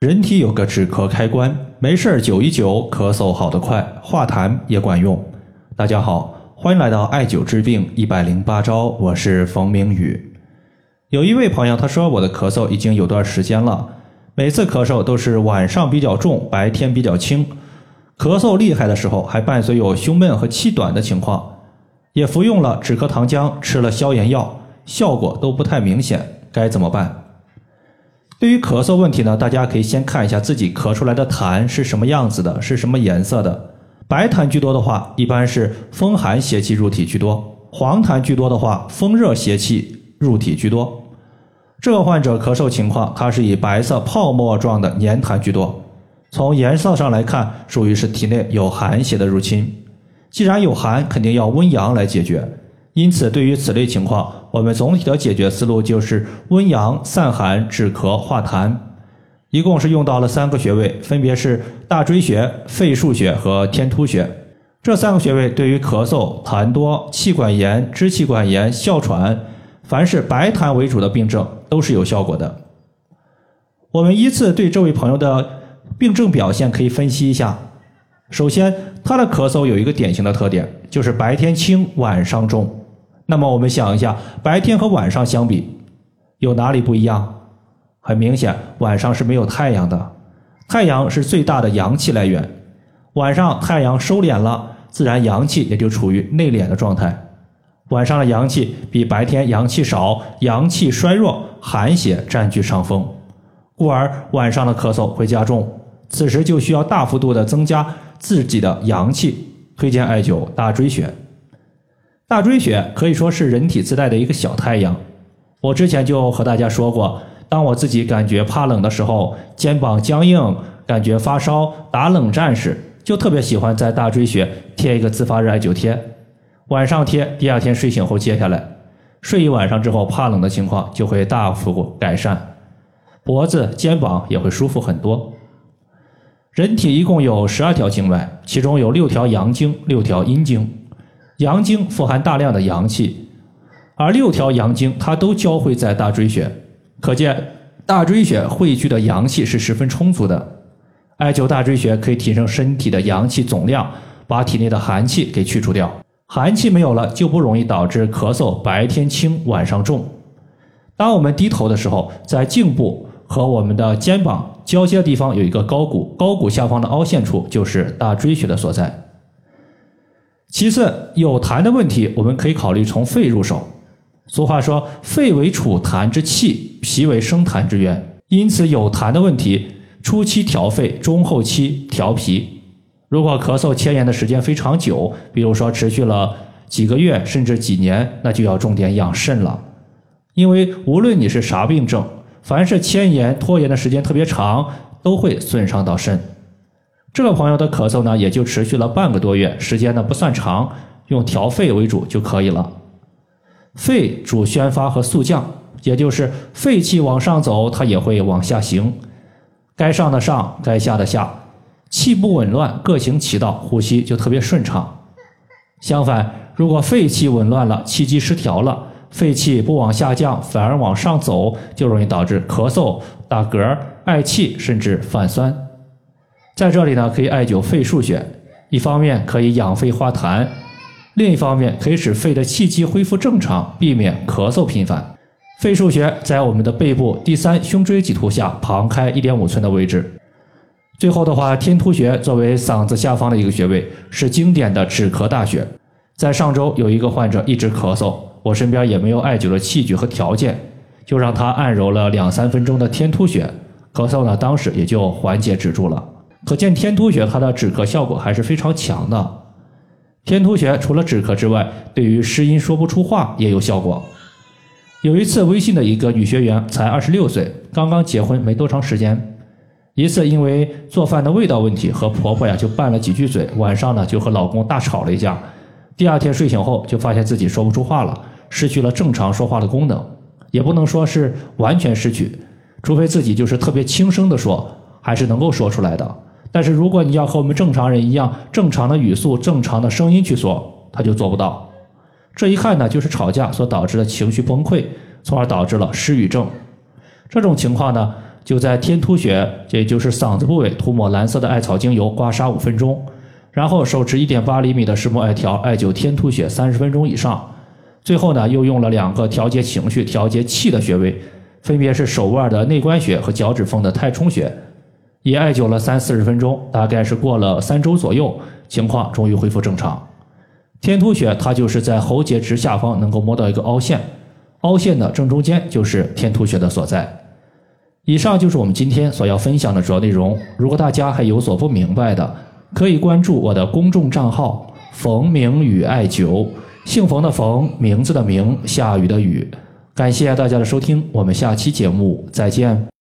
人体有个止咳开关，没事儿灸一灸，咳嗽好得快，化痰也管用。大家好，欢迎来到艾灸治病一百零八招，我是冯明宇。有一位朋友他说，我的咳嗽已经有段时间了，每次咳嗽都是晚上比较重，白天比较轻。咳嗽厉害的时候，还伴随有胸闷和气短的情况，也服用了止咳糖浆，吃了消炎药，效果都不太明显，该怎么办？对于咳嗽问题呢，大家可以先看一下自己咳出来的痰是什么样子的，是什么颜色的。白痰居多的话，一般是风寒邪气入体居多；黄痰居多的话，风热邪气入体居多。这个患者咳嗽情况，它是以白色泡沫状的黏痰居多。从颜色上来看，属于是体内有寒邪的入侵。既然有寒，肯定要温阳来解决。因此，对于此类情况，我们总体的解决思路就是温阳、散寒、止咳、化痰。一共是用到了三个穴位，分别是大椎穴、肺腧穴和天突穴。这三个穴位对于咳嗽、痰多、气管炎、支气管炎、哮喘，凡是白痰为主的病症都是有效果的。我们依次对这位朋友的病症表现可以分析一下。首先，他的咳嗽有一个典型的特点，就是白天轻，晚上重。那么我们想一下，白天和晚上相比，有哪里不一样？很明显，晚上是没有太阳的，太阳是最大的阳气来源。晚上太阳收敛了，自然阳气也就处于内敛的状态。晚上的阳气比白天阳气少，阳气衰弱，寒邪占据上风，故而晚上的咳嗽会加重。此时就需要大幅度的增加自己的阳气，推荐艾灸大椎穴。大椎穴可以说是人体自带的一个小太阳。我之前就和大家说过，当我自己感觉怕冷的时候，肩膀僵硬，感觉发烧、打冷战时，就特别喜欢在大椎穴贴一个自发热艾灸贴。晚上贴，第二天睡醒后揭下来，睡一晚上之后，怕冷的情况就会大幅改善，脖子、肩膀也会舒服很多。人体一共有十二条经脉，其中有六条阳经，六条阴经。阳经富含大量的阳气，而六条阳经它都交汇在大椎穴，可见大椎穴汇聚的阳气是十分充足的。艾灸大椎穴可以提升身体的阳气总量，把体内的寒气给去除掉。寒气没有了，就不容易导致咳嗽，白天轻，晚上重。当我们低头的时候，在颈部和我们的肩膀交接的地方有一个高骨，高骨下方的凹陷处就是大椎穴的所在。其次，有痰的问题，我们可以考虑从肺入手。俗话说，肺为储痰之器，脾为生痰之源。因此，有痰的问题，初期调肺，中后期调脾。如果咳嗽牵延的时间非常久，比如说持续了几个月甚至几年，那就要重点养肾了。因为无论你是啥病症，凡是牵延拖延的时间特别长，都会损伤到肾。这个朋友的咳嗽呢，也就持续了半个多月，时间呢不算长，用调肺为主就可以了。肺主宣发和肃降，也就是肺气往上走，它也会往下行，该上的上，该下的下，气不紊乱，各行其道，呼吸就特别顺畅。相反，如果肺气紊乱了，气机失调了，肺气不往下降，反而往上走，就容易导致咳嗽、打嗝、嗳气，甚至泛酸。在这里呢，可以艾灸肺腧穴，一方面可以养肺化痰，另一方面可以使肺的气机恢复正常，避免咳嗽频繁。肺腧穴在我们的背部第三胸椎棘突下旁开一点五寸的位置。最后的话，天突穴作为嗓子下方的一个穴位，是经典的止咳大穴。在上周有一个患者一直咳嗽，我身边也没有艾灸的器具和条件，就让他按揉了两三分钟的天突穴，咳嗽呢当时也就缓解止住了。可见天突穴它的止咳效果还是非常强的。天突穴除了止咳之外，对于失音说不出话也有效果。有一次，微信的一个女学员才二十六岁，刚刚结婚没多长时间，一次因为做饭的味道问题和婆婆呀就拌了几句嘴，晚上呢就和老公大吵了一架。第二天睡醒后就发现自己说不出话了，失去了正常说话的功能，也不能说是完全失去，除非自己就是特别轻声的说，还是能够说出来的。但是如果你要和我们正常人一样，正常的语速、正常的声音去说，他就做不到。这一看呢，就是吵架所导致的情绪崩溃，从而导致了失语症。这种情况呢，就在天突穴，也就是嗓子部位涂抹蓝色的艾草精油，刮痧五分钟，然后手持一点八厘米的石墨艾条艾灸天突穴三十分钟以上。最后呢，又用了两个调节情绪、调节气的穴位，分别是手腕的内关穴和脚趾缝的太冲穴，也艾灸了三四十分钟，大概是过了三周左右，情况终于恢复正常。天突穴它就是在喉结直下方能够摸到一个凹陷，凹陷的正中间就是天突穴的所在。以上就是我们今天所要分享的主要内容。如果大家还有所不明白的，可以关注我的公众账号“冯明宇艾灸”。姓冯的冯，名字的名，下雨的雨。感谢大家的收听，我们下期节目再见。